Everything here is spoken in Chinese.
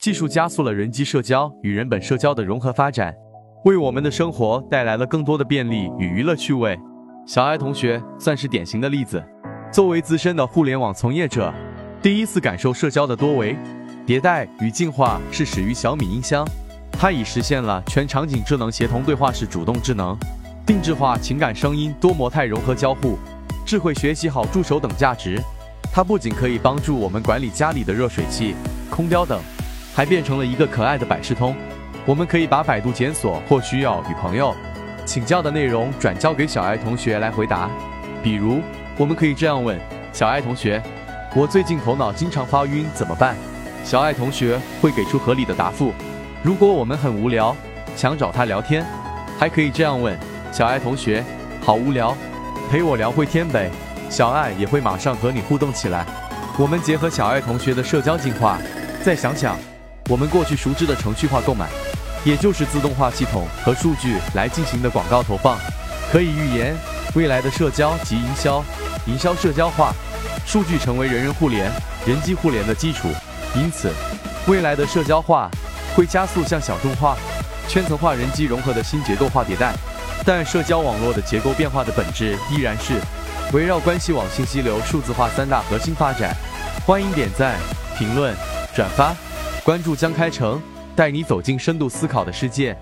技术加速了人机社交与人本社交的融合发展，为我们的生活带来了更多的便利与娱乐趣味。小爱同学算是典型的例子。作为资深的互联网从业者，第一次感受社交的多维迭代与进化是始于小米音箱，它已实现了全场景智能协同对话式主动智能、定制化情感声音多模态融合交互、智慧学习好助手等价值。它不仅可以帮助我们管理家里的热水器、空调等。还变成了一个可爱的百事通，我们可以把百度检索或需要与朋友请教的内容转交给小爱同学来回答。比如，我们可以这样问小爱同学：“我最近头脑经常发晕，怎么办？”小爱同学会给出合理的答复。如果我们很无聊，想找他聊天，还可以这样问小爱同学：“好无聊，陪我聊会天呗。”小爱也会马上和你互动起来。我们结合小爱同学的社交进化，再想想。我们过去熟知的程序化购买，也就是自动化系统和数据来进行的广告投放，可以预言未来的社交及营销，营销社交化，数据成为人人互联、人机互联的基础。因此，未来的社交化会加速向小众化、圈层化人机融合的新结构化迭代。但社交网络的结构变化的本质依然是围绕关系网、信息流、数字化三大核心发展。欢迎点赞、评论、转发。关注江开成，带你走进深度思考的世界。